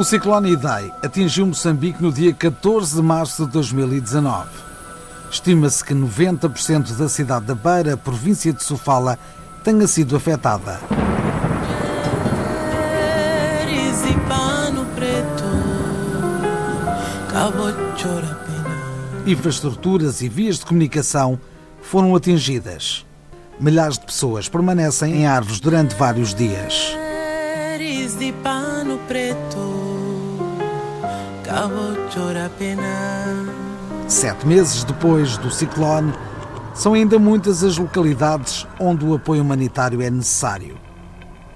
O ciclone Idai atingiu Moçambique no dia 14 de março de 2019. Estima-se que 90% da cidade da Beira, província de Sofala, tenha sido afetada. Infraestruturas e vias de comunicação foram atingidas. Milhares de pessoas permanecem em árvores durante vários dias. Sete meses depois do ciclone, são ainda muitas as localidades onde o apoio humanitário é necessário.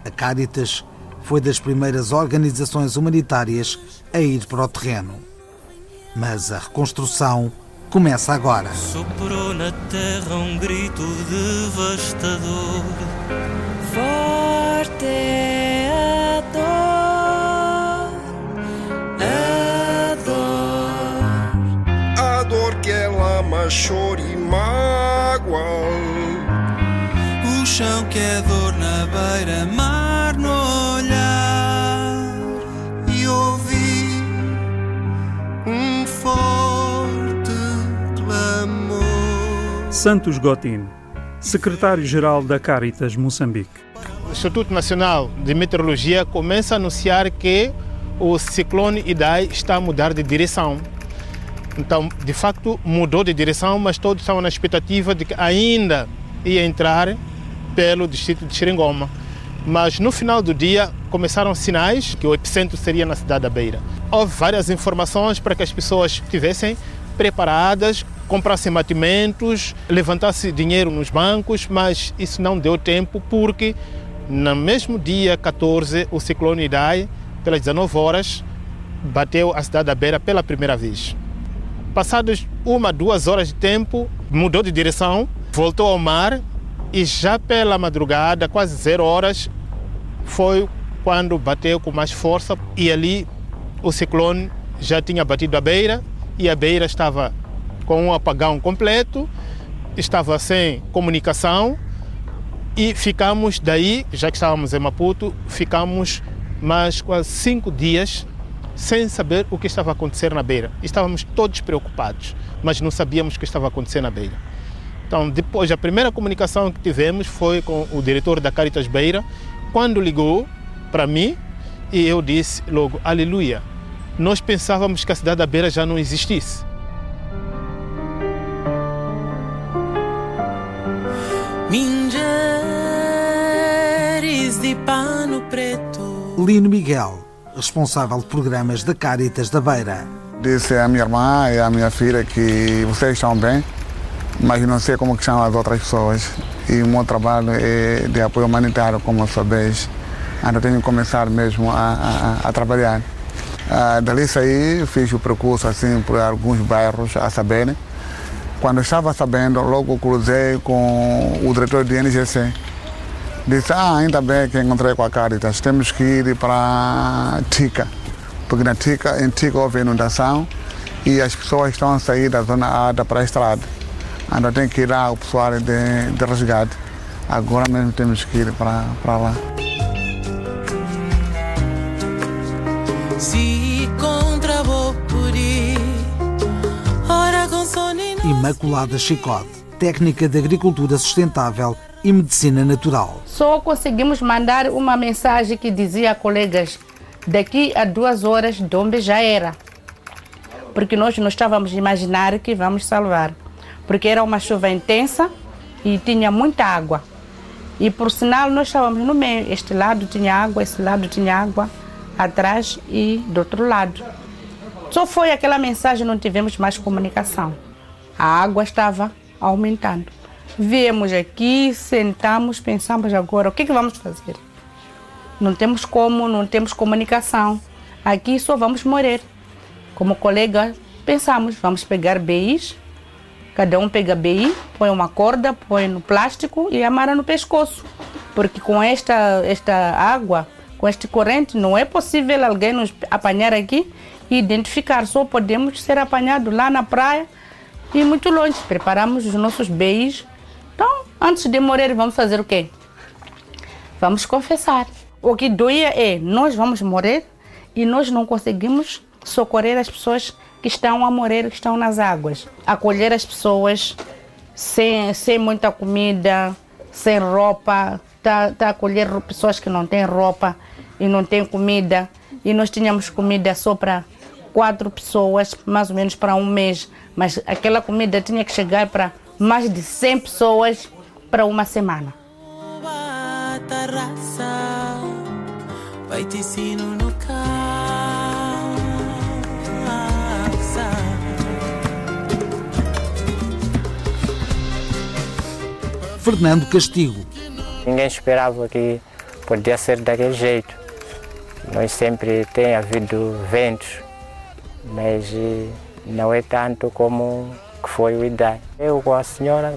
A Caritas foi das primeiras organizações humanitárias a ir para o terreno. Mas a reconstrução começa agora. Soprou na terra um grito devastador. Forte choro e mágoa. O chão que é dor na beira-mar no olhar. E ouvi um forte clamor. Santos Gotin, secretário-geral da Caritas Moçambique. O Instituto Nacional de Meteorologia começa a anunciar que o ciclone Idai está a mudar de direção. Então, de facto, mudou de direção, mas todos estavam na expectativa de que ainda ia entrar pelo distrito de Xeringoma. Mas no final do dia começaram sinais que o epicentro seria na cidade da Beira. Houve várias informações para que as pessoas estivessem preparadas, comprassem mantimentos, levantassem dinheiro nos bancos, mas isso não deu tempo porque no mesmo dia 14 o ciclone Idai, pelas 19 horas, bateu a cidade da Beira pela primeira vez. Passados uma, duas horas de tempo, mudou de direção, voltou ao mar e já pela madrugada, quase zero horas, foi quando bateu com mais força e ali o ciclone já tinha batido a beira e a beira estava com um apagão completo, estava sem comunicação e ficamos daí, já que estávamos em Maputo, ficamos mais quase cinco dias sem saber o que estava a acontecer na beira. Estávamos todos preocupados, mas não sabíamos o que estava a acontecer na beira. Então, depois, a primeira comunicação que tivemos foi com o diretor da Caritas Beira, quando ligou para mim e eu disse logo, aleluia, nós pensávamos que a cidade da Beira já não existisse. Mingeres de pano preto. Lino Miguel, responsável de programas da Caritas da Beira. Disse à minha irmã e à minha filha que vocês estão bem, mas não sei como que chamam as outras pessoas. E o meu trabalho é de apoio humanitário, como sabes. Ainda tenho que começar mesmo a, a, a trabalhar. Ah, dali saí, fiz o percurso assim por alguns bairros a saber. Quando estava sabendo, logo cruzei com o diretor de NGC. Disse, ah, ainda bem que encontrei com a Caritas, temos que ir para Tica. Porque na Tica, em Tica houve inundação e as pessoas estão a sair da zona alta para a estrada. Ainda tem que ir lá o pessoal de, de resgate. Agora mesmo temos que ir para, para lá. Imaculada Chicode, técnica de agricultura sustentável e medicina natural. Só conseguimos mandar uma mensagem que dizia, colegas, daqui a duas horas Dombe já era. Porque nós não estávamos a imaginar que vamos salvar. Porque era uma chuva intensa e tinha muita água. E por sinal nós estávamos no meio. Este lado tinha água, esse lado tinha água, atrás e do outro lado. Só foi aquela mensagem, não tivemos mais comunicação. A água estava aumentando. Viemos aqui, sentamos, pensamos agora, o que, que vamos fazer? Não temos como, não temos comunicação. Aqui só vamos morrer. Como colega, pensamos, vamos pegar BIs, cada um pega BI, põe uma corda, põe no plástico e amarra no pescoço. Porque com esta, esta água, com este corrente, não é possível alguém nos apanhar aqui e identificar. Só podemos ser apanhados lá na praia e muito longe. Preparamos os nossos BIs. Então, antes de morrer, vamos fazer o quê? Vamos confessar. O que doía é, nós vamos morrer e nós não conseguimos socorrer as pessoas que estão a morrer, que estão nas águas. Acolher as pessoas sem, sem muita comida, sem roupa, tá, tá acolher pessoas que não têm roupa e não têm comida. E nós tínhamos comida só para quatro pessoas, mais ou menos para um mês. Mas aquela comida tinha que chegar para mais de 100 pessoas para uma semana. Fernando Castigo. Ninguém esperava que podia ser daquele jeito. Nós sempre tem havido ventos, mas eh, não é tanto como que foi o ideia. Eu com a senhora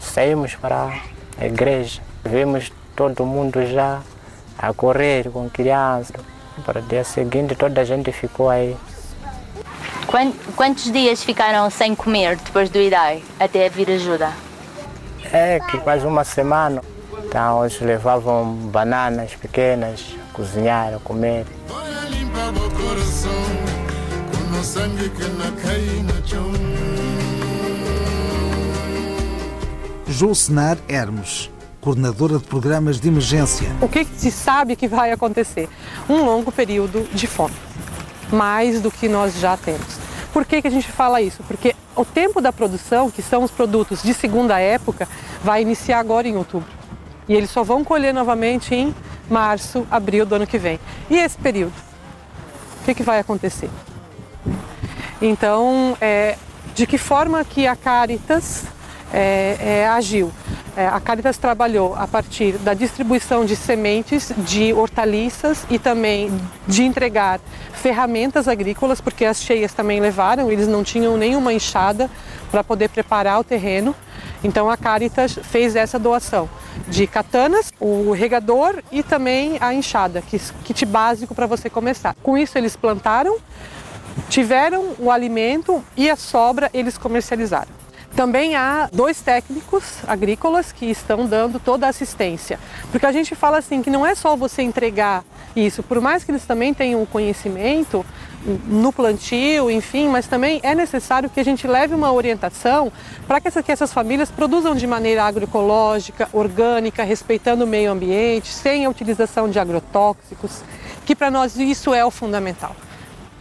saímos para a igreja, vimos todo mundo já a correr com crianças. Para o dia seguinte toda a gente ficou aí. Quan- Quantos dias ficaram sem comer depois do IDAI até vir ajuda? É que quase uma semana. Então eles levavam bananas pequenas, cozinhar, comer. Limpa o coração com o sangue que não cai no chão. Josenar Hermes, coordenadora de programas de emergência. O que que se sabe que vai acontecer? Um longo período de fome, mais do que nós já temos. Por que, que a gente fala isso? Porque o tempo da produção, que são os produtos de segunda época, vai iniciar agora em outubro. E eles só vão colher novamente em março, abril do ano que vem. E esse período? O que, que vai acontecer? Então, é, de que forma que a Caritas é, é, agiu? É, a Caritas trabalhou a partir da distribuição de sementes, de hortaliças e também de entregar ferramentas agrícolas, porque as cheias também levaram, eles não tinham nenhuma enxada para poder preparar o terreno. Então a Caritas fez essa doação de katanas, o regador e também a enxada, que kit básico para você começar. Com isso eles plantaram, tiveram o alimento e a sobra eles comercializaram. Também há dois técnicos agrícolas que estão dando toda a assistência. Porque a gente fala assim que não é só você entregar isso, por mais que eles também tenham o conhecimento no plantio, enfim, mas também é necessário que a gente leve uma orientação para que, essa- que essas famílias produzam de maneira agroecológica, orgânica, respeitando o meio ambiente, sem a utilização de agrotóxicos, que para nós isso é o fundamental.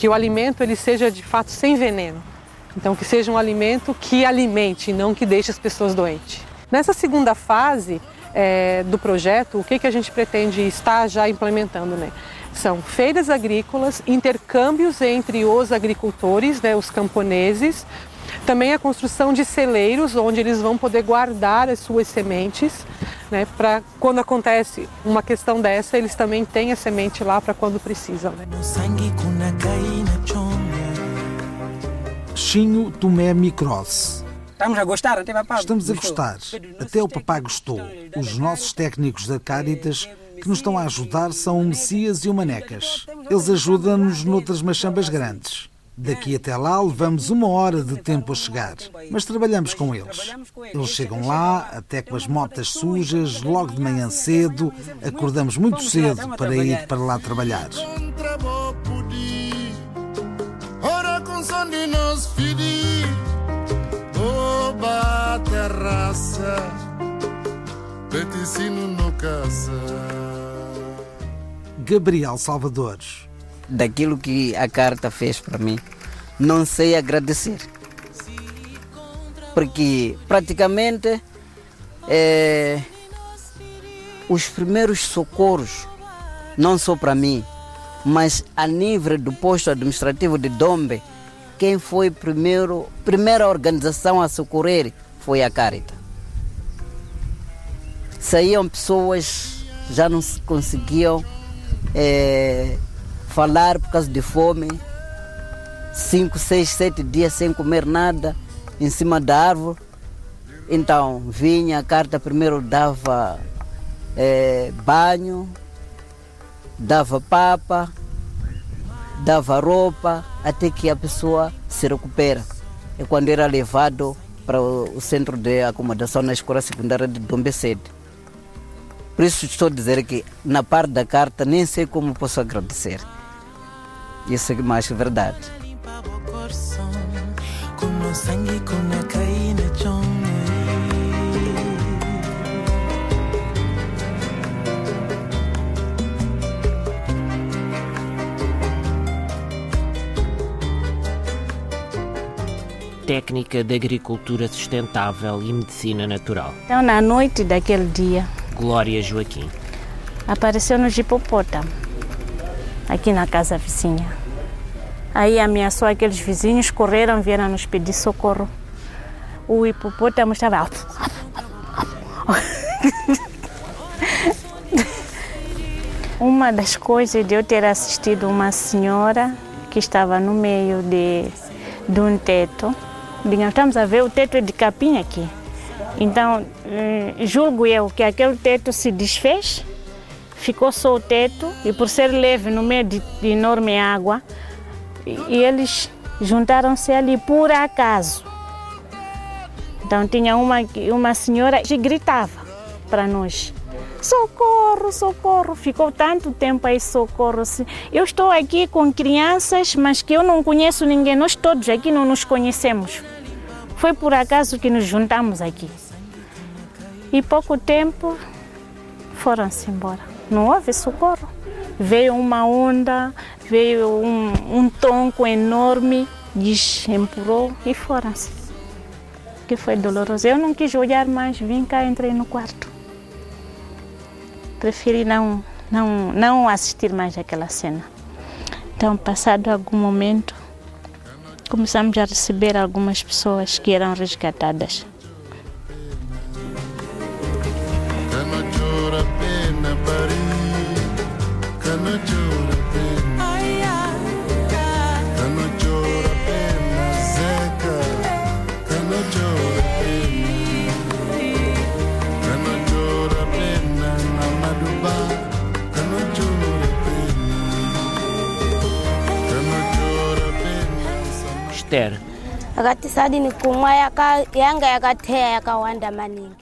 Que o alimento ele seja de fato sem veneno. Então, que seja um alimento que alimente, não que deixe as pessoas doentes. Nessa segunda fase eh, do projeto, o que, que a gente pretende estar já implementando? Né? São feiras agrícolas, intercâmbios entre os agricultores, né, os camponeses, também a construção de celeiros, onde eles vão poder guardar as suas sementes, né, para quando acontece uma questão dessa, eles também têm a semente lá para quando precisam. Né? Chinho Tomé Micros. Estamos a gostar, até papá. Estamos a gostar. Até o papá gostou. Os nossos técnicos da Caritas que nos estão a ajudar são o Messias e o Manecas. Eles ajudam-nos noutras machambas grandes. Daqui até lá levamos uma hora de tempo a chegar, mas trabalhamos com eles. Eles chegam lá, até com as motas sujas, logo de manhã cedo, acordamos muito cedo para ir para lá trabalhar. De nos fidi. Oba terraça. Peticino no casa. Gabriel Salvador. Daquilo que a carta fez para mim, não sei agradecer. Porque praticamente eh, os primeiros socorros, não só para mim, mas a nível do posto administrativo de Dombe, quem foi primeiro, primeira organização a socorrer foi a Carita. Saíam pessoas, já não se conseguiam eh, falar por causa de fome, cinco, seis, sete dias sem comer nada, em cima da árvore. Então vinha a carta, primeiro dava eh, banho, dava papa, dava roupa, até que a pessoa se recupera. É quando era levado para o centro de acomodação na escola secundária de Dombe Sede. Por isso estou a dizer que na parte da carta nem sei como posso agradecer. Isso é mais verdade. Kuno sangi kuna kaina Técnica de agricultura sustentável e medicina natural. Então, na noite daquele dia, Glória Joaquim. apareceu-nos hipopótamo aqui na casa vizinha. Aí ameaçou aqueles vizinhos, correram, vieram nos pedir socorro. O hipopótamo estava. Uma das coisas de eu ter assistido uma senhora que estava no meio de, de um teto. Estamos a ver, o teto de capim aqui. Então, eh, julgo eu que aquele teto se desfez, ficou só o teto, e por ser leve no meio de, de enorme água, e, eles juntaram-se ali por acaso. Então, tinha uma, uma senhora que gritava para nós: socorro, socorro. Ficou tanto tempo aí, socorro. Eu estou aqui com crianças, mas que eu não conheço ninguém, nós todos aqui não nos conhecemos. Foi por acaso que nos juntamos aqui. E pouco tempo foram-se embora. Não houve socorro. Veio uma onda, veio um, um tonco enorme, desempurrou e foram-se. Que foi doloroso. Eu não quis olhar mais, vim cá, entrei no quarto. Preferi não, não, não assistir mais aquela cena. Então, passado algum momento, começamos a receber algumas pessoas que eram resgatadas.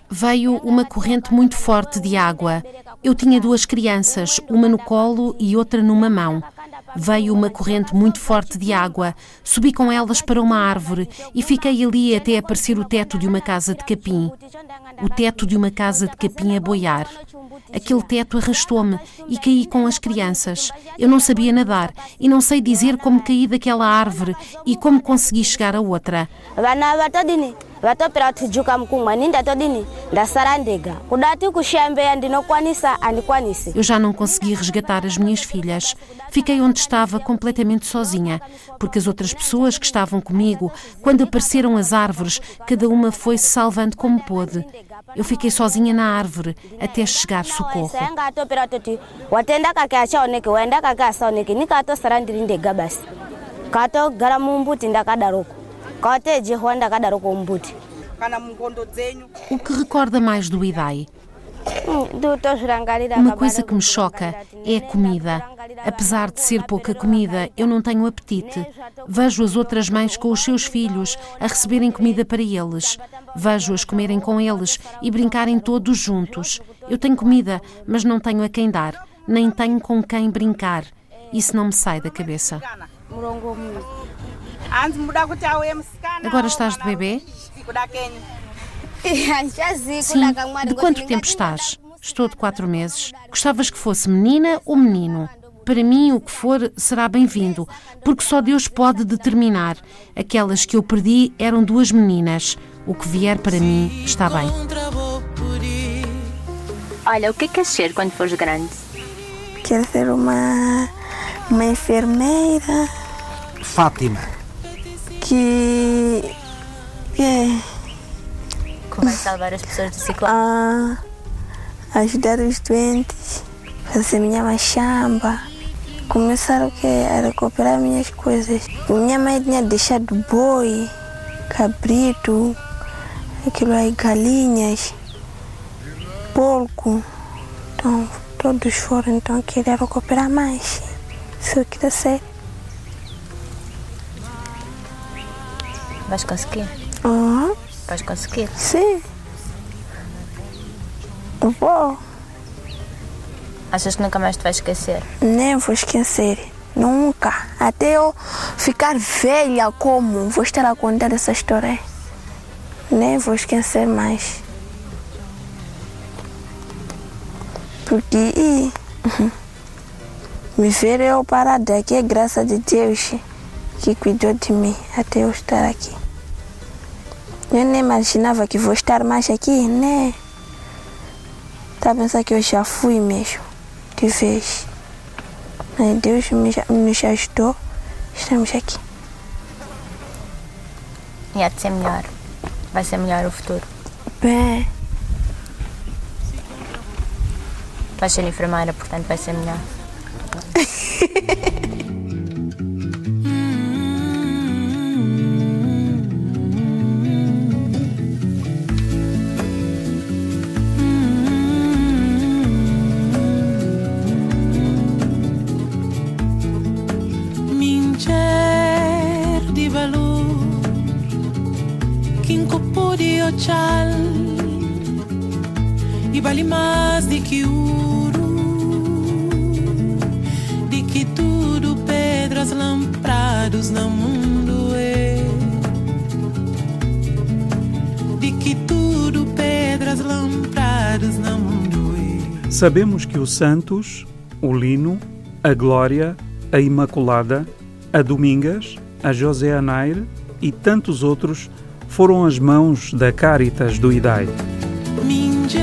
Veio uma corrente muito forte de água. Eu tinha duas crianças, uma no colo e outra numa mão. Veio uma corrente muito forte de água. Subi com elas para uma árvore e fiquei ali até aparecer o teto de uma casa de capim. O teto de uma casa de capim a boiar. Aquele teto arrastou-me e caí com as crianças. Eu não sabia nadar e não sei dizer como caí daquela árvore e como consegui chegar a outra. Vatopera kutijuka mkumwa ni ndatodini ndasara ndega kudati kushiyambeya ndinokwanisa andikwanisi Eu já não consegui resgatar as minhas filhas. Fiquei onde estava completamente sozinha, porque as outras pessoas que estavam comigo, quando apareceram as árvores, cada uma foi se salvando como pôde. Eu fiquei sozinha na árvore até chegar socorro. katogara mumbuti ndakadaroko kana mungondo dzenyu O que recorda mais do Idai? nditozvirangarira Uma coisa que me choca é a comida. Apesar de ser pouca comida, eu não tenho apetite. Vejo as outras mães com os seus filhos a receberem comida para eles. Vejo-as comerem com eles e brincarem todos juntos. Eu tenho comida, mas não tenho a quem dar, nem tenho com quem brincar. Isso não me sai da cabeça. Agora estás de bebê? kuda kenyu Sim. De quanto tempo estás? Estou de quatro meses. Gostavas que fosse menina ou menino? Para mim, o que for será bem-vindo, porque só Deus pode determinar. Aquelas que eu perdi eram duas meninas. O que vier para mim está bem. Olha, o que é que queres ser quando fores grande? Quero ser uma, uma enfermeira Fátima, que. que Que vai salvar as pessoas do ciclone? ah, ajudar os doentes, fazer minha machamba, começar o que? A recuperar minhas coisas. Minha mãe tinha deixado boi, cabrito, aquilo aí, galinhas, porco. Então, todos foram, então eu queria recuperar mais. Se eu queria ser. Vais conseguir? Uhum. Vais conseguir? Sim. Vou. Achas que nunca mais te vais esquecer? Nem vou esquecer. Nunca. Até eu ficar velha como vou estar a contar essa história. Nem vou esquecer mais. Porque me ver eu parada aqui é graça de Deus que cuidou de mim até eu estar aqui. Eu nem imaginava que vou estar mais aqui, né? Tá pensando que eu já fui mesmo, de vez. Mas Deus me, me ajudou, estamos aqui. E há de ser melhor. Vai ser melhor o futuro. Bem, Vais ser enfermeira, portanto vai ser melhor. ochal E vale mais de que ouro De que tudo pedras lamprados no mundo é. De que tudo pedras lamprados no mundo é. Sabemos que o Santos, o Lino, a Glória, a Imaculada, a Domingas, a José Anaire e tantos outros foram as mãos da Caritas do IDAI. Minger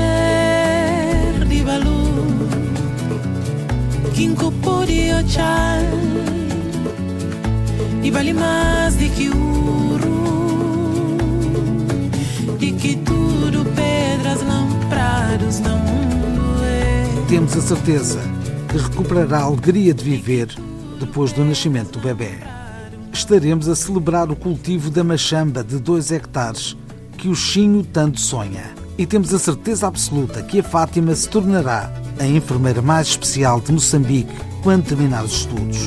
di valor Quem pode ochar E vale mais de que ouro De que tudo pedras lamprados no mundo é Temos a certeza que recuperará a alegria de viver depois do nascimento do bebê. Estaremos a celebrar o cultivo da machamba de 2 hectares que o Chinho tanto sonha. E temos a certeza absoluta que a Fátima se tornará a enfermeira mais especial de Moçambique quando terminar os estudos.